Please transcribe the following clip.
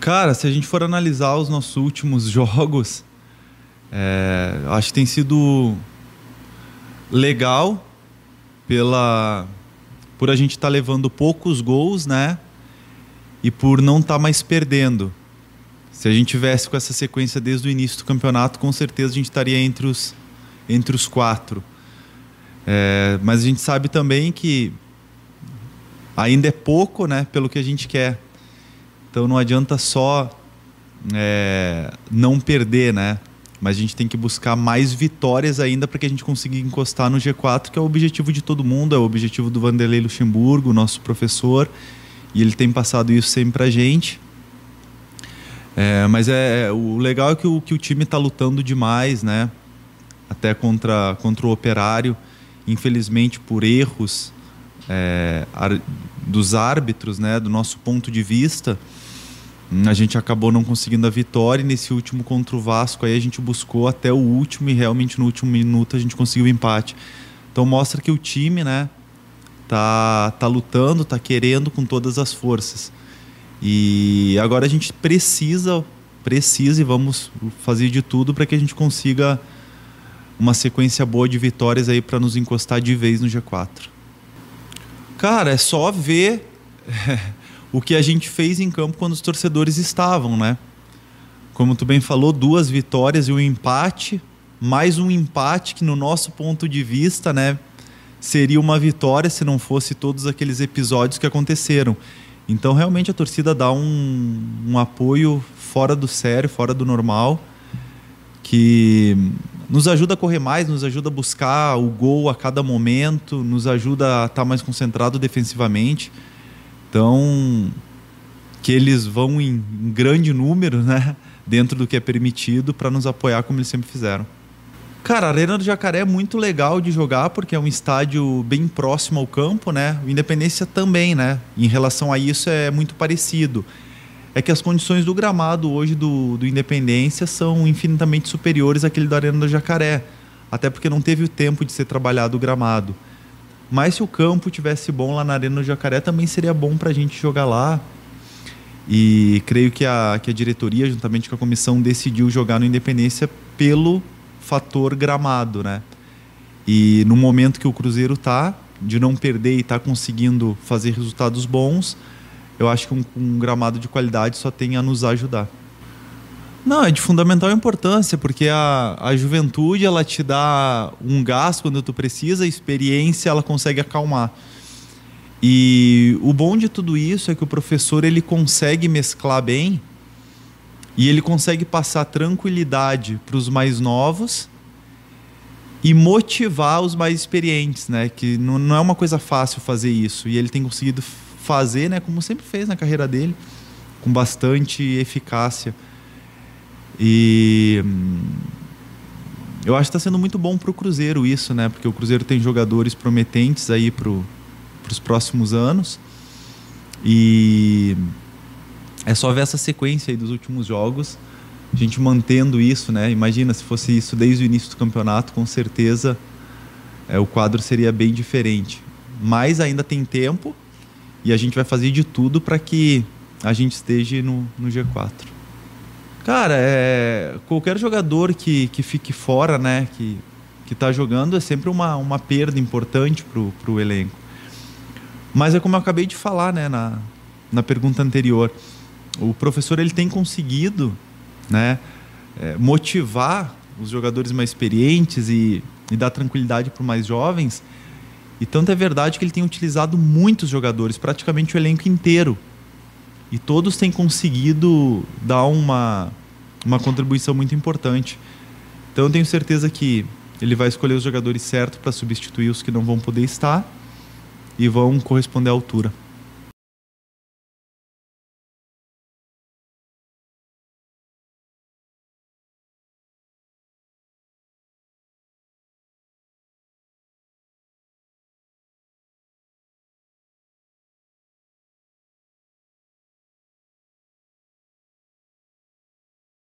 Cara, se a gente for analisar os nossos últimos jogos, é, acho que tem sido legal pela por a gente estar tá levando poucos gols, né? E por não estar tá mais perdendo. Se a gente tivesse com essa sequência desde o início do campeonato, com certeza a gente estaria entre os entre os quatro. É, mas a gente sabe também que ainda é pouco, né? Pelo que a gente quer. Então não adianta só é, não perder, né? Mas a gente tem que buscar mais vitórias ainda para que a gente consiga encostar no G4, que é o objetivo de todo mundo, é o objetivo do Vanderlei Luxemburgo, nosso professor, e ele tem passado isso sempre para a gente. É, mas é, o legal é que o, que o time está lutando demais, né? Até contra, contra o operário. Infelizmente, por erros é, dos árbitros, né? Do nosso ponto de vista, a gente acabou não conseguindo a vitória e nesse último contra o Vasco aí a gente buscou até o último e realmente no último minuto a gente conseguiu o empate. Então mostra que o time, né, tá tá lutando, tá querendo com todas as forças. E agora a gente precisa precisa e vamos fazer de tudo para que a gente consiga uma sequência boa de vitórias aí para nos encostar de vez no G4. Cara, é só ver o que a gente fez em campo quando os torcedores estavam, né? Como tu bem falou, duas vitórias e um empate, mais um empate que no nosso ponto de vista, né, seria uma vitória se não fosse todos aqueles episódios que aconteceram. Então, realmente a torcida dá um, um apoio fora do sério, fora do normal, que nos ajuda a correr mais, nos ajuda a buscar o gol a cada momento, nos ajuda a estar mais concentrado defensivamente. Então, que eles vão em, em grande número, né, dentro do que é permitido, para nos apoiar como eles sempre fizeram. Cara, a Arena do Jacaré é muito legal de jogar porque é um estádio bem próximo ao campo, né? O Independência também, né? Em relação a isso é muito parecido. É que as condições do gramado hoje do, do Independência são infinitamente superiores àquele da Arena do Jacaré. Até porque não teve o tempo de ser trabalhado o gramado. Mas se o campo tivesse bom lá na Arena do Jacaré, também seria bom para a gente jogar lá. E creio que a, que a diretoria, juntamente com a comissão, decidiu jogar no Independência pelo fator gramado, né? E no momento que o Cruzeiro tá, de não perder e tá conseguindo fazer resultados bons, eu acho que um, um gramado de qualidade só tem a nos ajudar. Não, é de fundamental importância, porque a, a juventude ela te dá um gás quando tu precisa, a experiência ela consegue acalmar. E o bom de tudo isso é que o professor ele consegue mesclar bem e ele consegue passar tranquilidade para os mais novos e motivar os mais experientes, né? Que não, não é uma coisa fácil fazer isso e ele tem conseguido fazer, né? Como sempre fez na carreira dele, com bastante eficácia. E hum, eu acho que está sendo muito bom para o Cruzeiro isso, né? Porque o Cruzeiro tem jogadores prometentes aí para os próximos anos. E é só ver essa sequência aí dos últimos jogos, a gente mantendo isso, né? Imagina se fosse isso desde o início do campeonato, com certeza é, o quadro seria bem diferente. Mas ainda tem tempo e a gente vai fazer de tudo para que a gente esteja no, no G4. Cara, é, qualquer jogador que, que fique fora, né, que, que tá jogando, é sempre uma, uma perda importante pro, pro elenco. Mas é como eu acabei de falar, né, na, na pergunta anterior. O professor ele tem conseguido, né, é, motivar os jogadores mais experientes e, e dar tranquilidade para os mais jovens. E tanto é verdade que ele tem utilizado muitos jogadores, praticamente o elenco inteiro e todos têm conseguido dar uma, uma contribuição muito importante. Então eu tenho certeza que ele vai escolher os jogadores certos para substituir os que não vão poder estar e vão corresponder à altura.